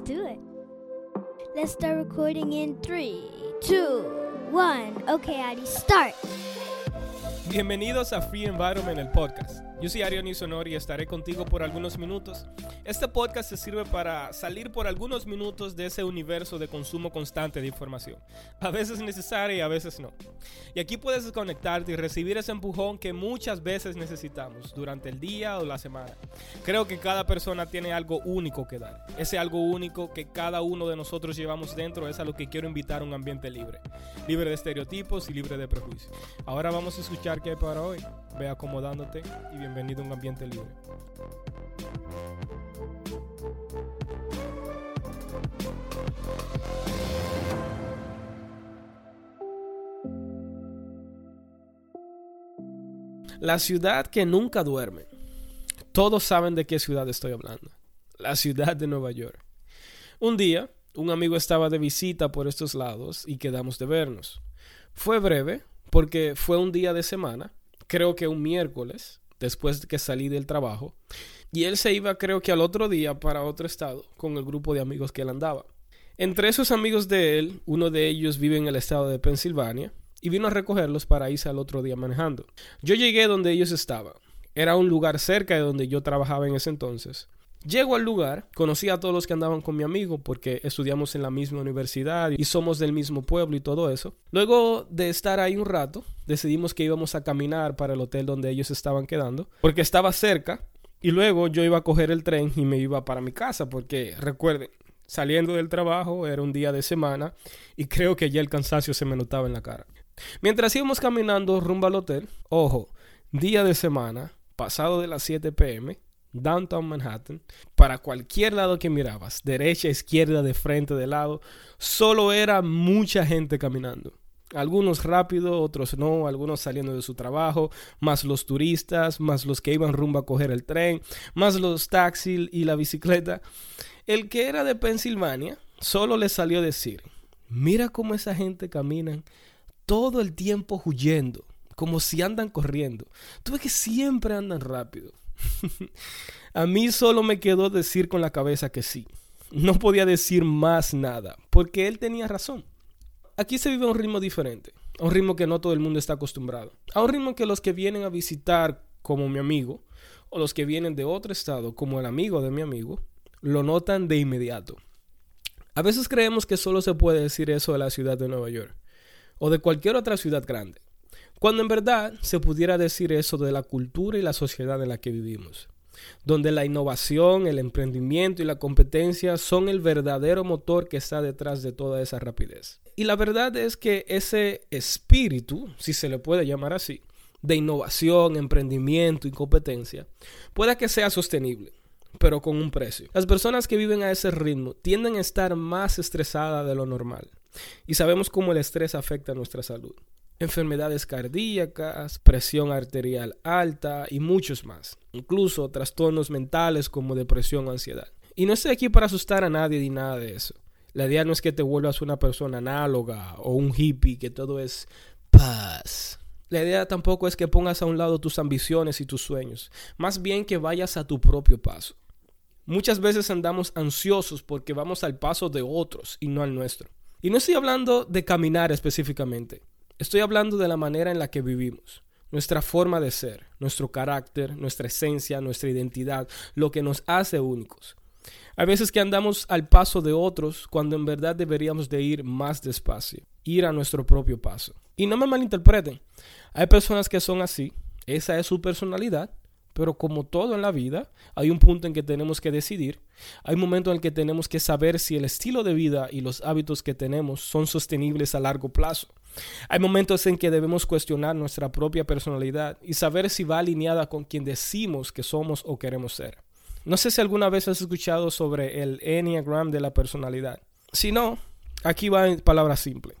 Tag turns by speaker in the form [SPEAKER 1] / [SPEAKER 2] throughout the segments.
[SPEAKER 1] Let's do it. Let's start recording in three, two, one. Okay, Addy, start.
[SPEAKER 2] Bienvenidos a Free Environment, el podcast. Yo soy Ariel Sonori y estaré contigo por algunos minutos. Este podcast se sirve para salir por algunos minutos de ese universo de consumo constante de información. A veces necesaria y a veces no. Y aquí puedes desconectarte y recibir ese empujón que muchas veces necesitamos durante el día o la semana. Creo que cada persona tiene algo único que dar. Ese algo único que cada uno de nosotros llevamos dentro es a lo que quiero invitar a un ambiente libre. Libre de estereotipos y libre de prejuicios. Ahora vamos a escuchar qué hay para hoy. Ve acomodándote y bienvenido a un ambiente libre. La ciudad que nunca duerme. Todos saben de qué ciudad estoy hablando. La ciudad de Nueva York. Un día, un amigo estaba de visita por estos lados y quedamos de vernos. Fue breve porque fue un día de semana, creo que un miércoles, después de que salí del trabajo, y él se iba creo que al otro día para otro estado con el grupo de amigos que él andaba. Entre esos amigos de él, uno de ellos vive en el estado de Pensilvania y vino a recogerlos para irse al otro día manejando. Yo llegué donde ellos estaban. Era un lugar cerca de donde yo trabajaba en ese entonces. Llego al lugar, conocí a todos los que andaban con mi amigo porque estudiamos en la misma universidad y somos del mismo pueblo y todo eso. Luego de estar ahí un rato, decidimos que íbamos a caminar para el hotel donde ellos estaban quedando porque estaba cerca y luego yo iba a coger el tren y me iba para mi casa porque recuerden, saliendo del trabajo era un día de semana y creo que ya el cansancio se me notaba en la cara. Mientras íbamos caminando rumbo al hotel, ojo, día de semana, pasado de las 7 pm, downtown Manhattan, para cualquier lado que mirabas, derecha, izquierda, de frente, de lado, solo era mucha gente caminando. Algunos rápido, otros no, algunos saliendo de su trabajo, más los turistas, más los que iban rumbo a coger el tren, más los taxis y la bicicleta. El que era de Pensilvania solo le salió a decir, mira cómo esa gente camina todo el tiempo huyendo, como si andan corriendo. Tú ves que siempre andan rápido. a mí solo me quedó decir con la cabeza que sí. No podía decir más nada, porque él tenía razón. Aquí se vive un ritmo diferente, a un ritmo que no todo el mundo está acostumbrado, a un ritmo que los que vienen a visitar como mi amigo, o los que vienen de otro estado como el amigo de mi amigo, lo notan de inmediato. A veces creemos que solo se puede decir eso de la ciudad de Nueva York, o de cualquier otra ciudad grande cuando en verdad se pudiera decir eso de la cultura y la sociedad en la que vivimos, donde la innovación, el emprendimiento y la competencia son el verdadero motor que está detrás de toda esa rapidez. Y la verdad es que ese espíritu, si se le puede llamar así, de innovación, emprendimiento y competencia, pueda que sea sostenible, pero con un precio. Las personas que viven a ese ritmo tienden a estar más estresadas de lo normal. Y sabemos cómo el estrés afecta a nuestra salud enfermedades cardíacas, presión arterial alta y muchos más, incluso trastornos mentales como depresión o ansiedad. Y no estoy aquí para asustar a nadie ni nada de eso. La idea no es que te vuelvas una persona análoga o un hippie, que todo es paz. La idea tampoco es que pongas a un lado tus ambiciones y tus sueños, más bien que vayas a tu propio paso. Muchas veces andamos ansiosos porque vamos al paso de otros y no al nuestro. Y no estoy hablando de caminar específicamente. Estoy hablando de la manera en la que vivimos, nuestra forma de ser, nuestro carácter, nuestra esencia, nuestra identidad, lo que nos hace únicos. Hay veces que andamos al paso de otros cuando en verdad deberíamos de ir más despacio, ir a nuestro propio paso. Y no me malinterpreten, hay personas que son así, esa es su personalidad, pero como todo en la vida, hay un punto en que tenemos que decidir, hay un momento en el que tenemos que saber si el estilo de vida y los hábitos que tenemos son sostenibles a largo plazo. Hay momentos en que debemos cuestionar nuestra propia personalidad y saber si va alineada con quien decimos que somos o queremos ser. No sé si alguna vez has escuchado sobre el Enneagram de la personalidad. Si no, aquí va en palabras simples.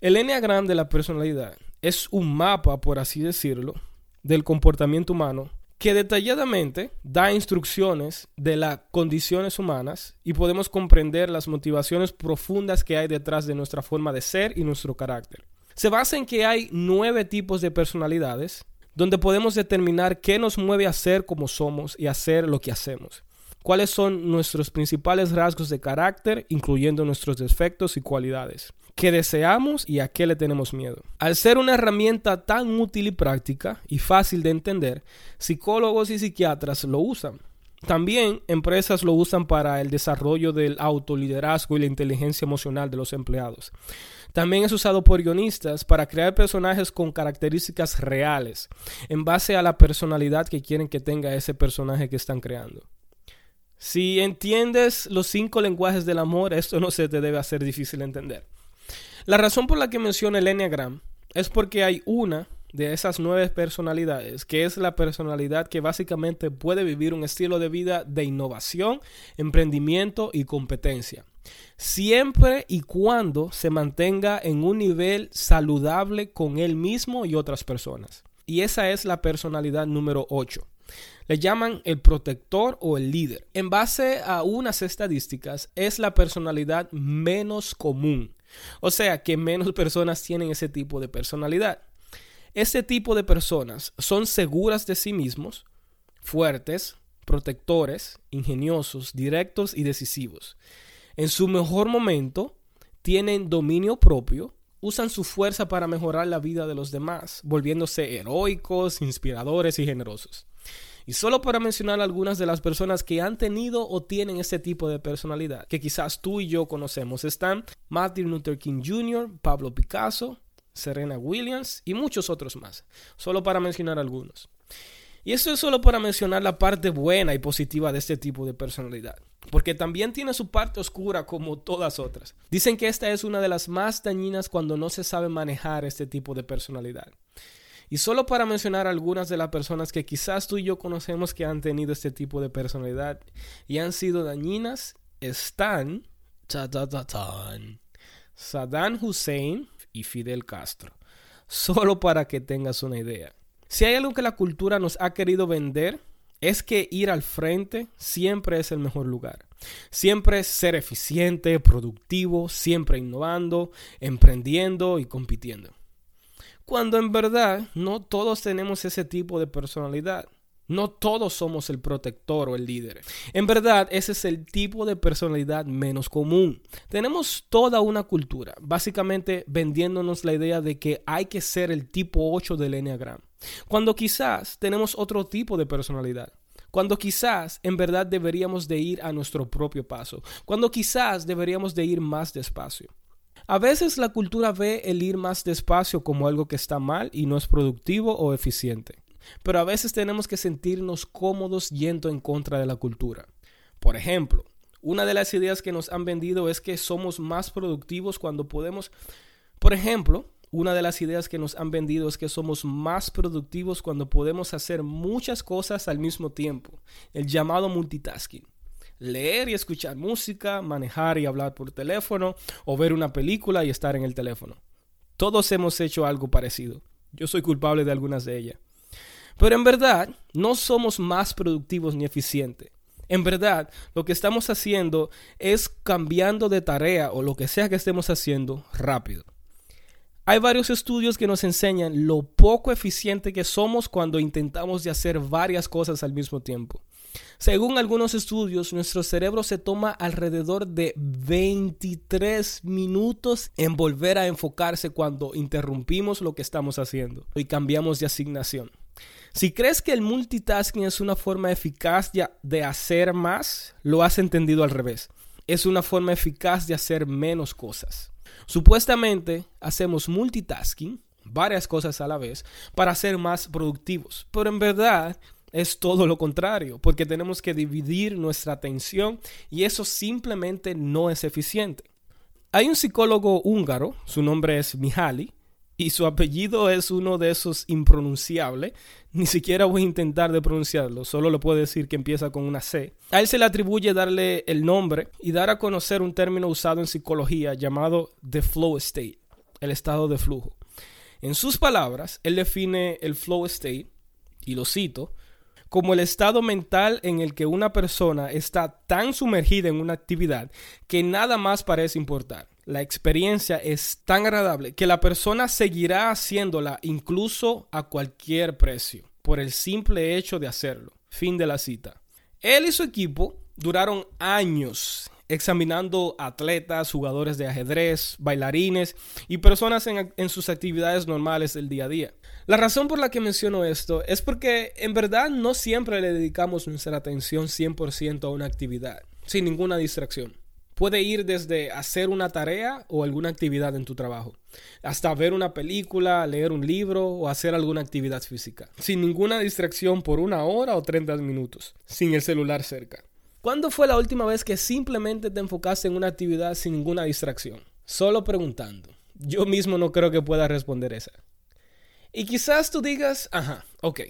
[SPEAKER 2] El Enneagram de la personalidad es un mapa, por así decirlo, del comportamiento humano que detalladamente da instrucciones de las condiciones humanas y podemos comprender las motivaciones profundas que hay detrás de nuestra forma de ser y nuestro carácter. Se basa en que hay nueve tipos de personalidades donde podemos determinar qué nos mueve a ser como somos y hacer lo que hacemos. cuáles son nuestros principales rasgos de carácter, incluyendo nuestros defectos y cualidades, qué deseamos y a qué le tenemos miedo. Al ser una herramienta tan útil y práctica y fácil de entender, psicólogos y psiquiatras lo usan. También empresas lo usan para el desarrollo del autoliderazgo y la inteligencia emocional de los empleados. También es usado por guionistas para crear personajes con características reales, en base a la personalidad que quieren que tenga ese personaje que están creando. Si entiendes los cinco lenguajes del amor, esto no se te debe hacer difícil entender. La razón por la que menciono el Enneagram es porque hay una de esas nueve personalidades, que es la personalidad que básicamente puede vivir un estilo de vida de innovación, emprendimiento y competencia. Siempre y cuando se mantenga en un nivel saludable con él mismo y otras personas. Y esa es la personalidad número 8. Le llaman el protector o el líder. En base a unas estadísticas, es la personalidad menos común. O sea que menos personas tienen ese tipo de personalidad. Este tipo de personas son seguras de sí mismos, fuertes, protectores, ingeniosos, directos y decisivos. En su mejor momento, tienen dominio propio, usan su fuerza para mejorar la vida de los demás, volviéndose heroicos, inspiradores y generosos. Y solo para mencionar algunas de las personas que han tenido o tienen este tipo de personalidad, que quizás tú y yo conocemos, están Martin Luther King Jr., Pablo Picasso, Serena Williams y muchos otros más, solo para mencionar algunos. Y esto es solo para mencionar la parte buena y positiva de este tipo de personalidad, porque también tiene su parte oscura como todas otras. Dicen que esta es una de las más dañinas cuando no se sabe manejar este tipo de personalidad. Y solo para mencionar algunas de las personas que quizás tú y yo conocemos que han tenido este tipo de personalidad y han sido dañinas, están Saddam Hussein, y Fidel Castro. Solo para que tengas una idea. Si hay algo que la cultura nos ha querido vender, es que ir al frente siempre es el mejor lugar. Siempre ser eficiente, productivo, siempre innovando, emprendiendo y compitiendo. Cuando en verdad no todos tenemos ese tipo de personalidad. No todos somos el protector o el líder. En verdad, ese es el tipo de personalidad menos común. Tenemos toda una cultura, básicamente vendiéndonos la idea de que hay que ser el tipo 8 del Enneagram, cuando quizás tenemos otro tipo de personalidad. Cuando quizás en verdad deberíamos de ir a nuestro propio paso. Cuando quizás deberíamos de ir más despacio. A veces la cultura ve el ir más despacio como algo que está mal y no es productivo o eficiente pero a veces tenemos que sentirnos cómodos yendo en contra de la cultura. Por ejemplo, una de las ideas que nos han vendido es que somos más productivos cuando podemos, por ejemplo, una de las ideas que nos han vendido es que somos más productivos cuando podemos hacer muchas cosas al mismo tiempo, el llamado multitasking. Leer y escuchar música, manejar y hablar por teléfono, o ver una película y estar en el teléfono. Todos hemos hecho algo parecido. Yo soy culpable de algunas de ellas. Pero en verdad, no somos más productivos ni eficientes. En verdad, lo que estamos haciendo es cambiando de tarea o lo que sea que estemos haciendo rápido. Hay varios estudios que nos enseñan lo poco eficiente que somos cuando intentamos de hacer varias cosas al mismo tiempo. Según algunos estudios, nuestro cerebro se toma alrededor de 23 minutos en volver a enfocarse cuando interrumpimos lo que estamos haciendo y cambiamos de asignación. Si crees que el multitasking es una forma eficaz de hacer más, lo has entendido al revés. Es una forma eficaz de hacer menos cosas. Supuestamente hacemos multitasking, varias cosas a la vez, para ser más productivos, pero en verdad es todo lo contrario, porque tenemos que dividir nuestra atención y eso simplemente no es eficiente. Hay un psicólogo húngaro, su nombre es Mihaly, y su apellido es uno de esos impronunciables. Ni siquiera voy a intentar de pronunciarlo, solo le puedo decir que empieza con una C. A él se le atribuye darle el nombre y dar a conocer un término usado en psicología llamado the flow state, el estado de flujo. En sus palabras, él define el flow state, y lo cito, como el estado mental en el que una persona está tan sumergida en una actividad que nada más parece importar la experiencia es tan agradable que la persona seguirá haciéndola incluso a cualquier precio, por el simple hecho de hacerlo. Fin de la cita. Él y su equipo duraron años examinando atletas, jugadores de ajedrez, bailarines y personas en, sus actividades normales del día a día. La razón por la que menciono esto es porque en verdad no siempre le dedicamos nuestra atención 100% a una actividad, sin ninguna distracción. Puede ir desde hacer una tarea o alguna actividad en tu trabajo, hasta ver una película, leer un libro o hacer alguna actividad física, sin ninguna distracción por una hora o 30 minutos, sin el celular cerca. ¿Cuándo fue la última vez que simplemente te enfocaste en una actividad sin ninguna distracción? Solo preguntando. Yo mismo no creo que pueda responder esa. Y quizás tú digas, ajá, ok,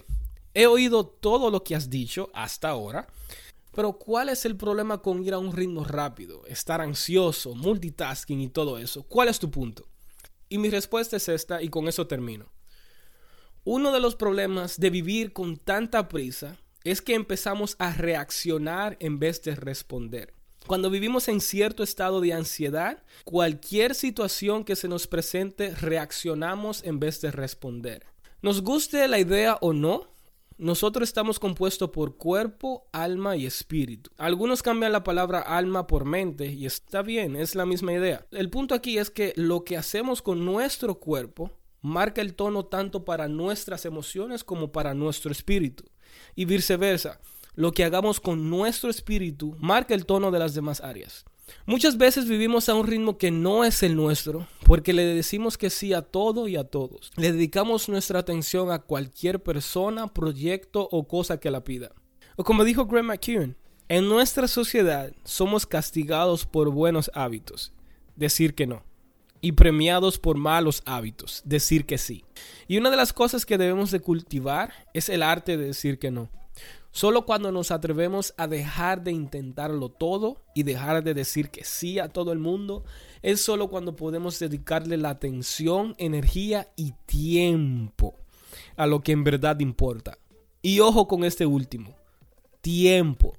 [SPEAKER 2] he oído todo lo que has dicho hasta ahora, pero ¿cuál es el problema con ir a un ritmo rápido, estar ansioso, multitasking y todo eso? ¿Cuál es tu punto? Y mi respuesta es esta y con eso termino. Uno de los problemas de vivir con tanta prisa es que empezamos a reaccionar en vez de responder. Cuando vivimos en cierto estado de ansiedad, cualquier situación que se nos presente reaccionamos en vez de responder. Nos guste la idea o no, nosotros estamos compuestos por cuerpo, alma y espíritu. Algunos cambian la palabra alma por mente y está bien, es la misma idea. El punto aquí es que lo que hacemos con nuestro cuerpo marca el tono tanto para nuestras emociones como para nuestro espíritu. Y viceversa, lo que hagamos con nuestro espíritu marca el tono de las demás áreas. Muchas veces vivimos a un ritmo que no es el nuestro porque le decimos que sí a todo y a todos. Le dedicamos nuestra atención a cualquier persona, proyecto o cosa que la pida. O como dijo Graham McKeown, en nuestra sociedad somos castigados por buenos hábitos, decir que no, y premiados por malos hábitos, decir que sí. Y una de las cosas que debemos de cultivar es el arte de decir que no. Solo cuando nos atrevemos a dejar de intentarlo todo y dejar de decir que sí a todo el mundo, es solo cuando podemos dedicarle la atención, energía y tiempo a lo que en verdad importa. Y ojo con este último, tiempo.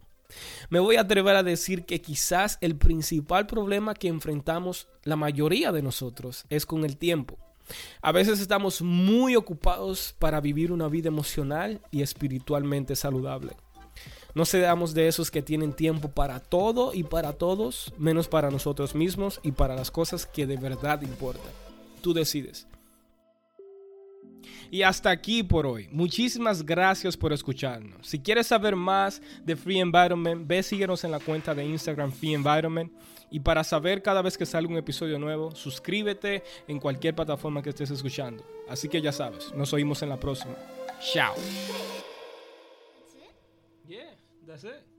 [SPEAKER 2] Me voy a atrever a decir que quizás el principal problema que enfrentamos la mayoría de nosotros es con el tiempo. A veces estamos muy ocupados para vivir una vida emocional y espiritualmente saludable. No seamos de esos que tienen tiempo para todo y para todos, menos para nosotros mismos y para las cosas que de verdad importan. Tú decides. Y hasta aquí por hoy. Muchísimas gracias por escucharnos. Si quieres saber más de Free Environment, ve síguenos en la cuenta de Instagram Free Environment. Y para saber cada vez que salga un episodio nuevo, suscríbete en cualquier plataforma que estés escuchando. Así que ya sabes, nos oímos en la próxima. Chao. Yeah, that's it.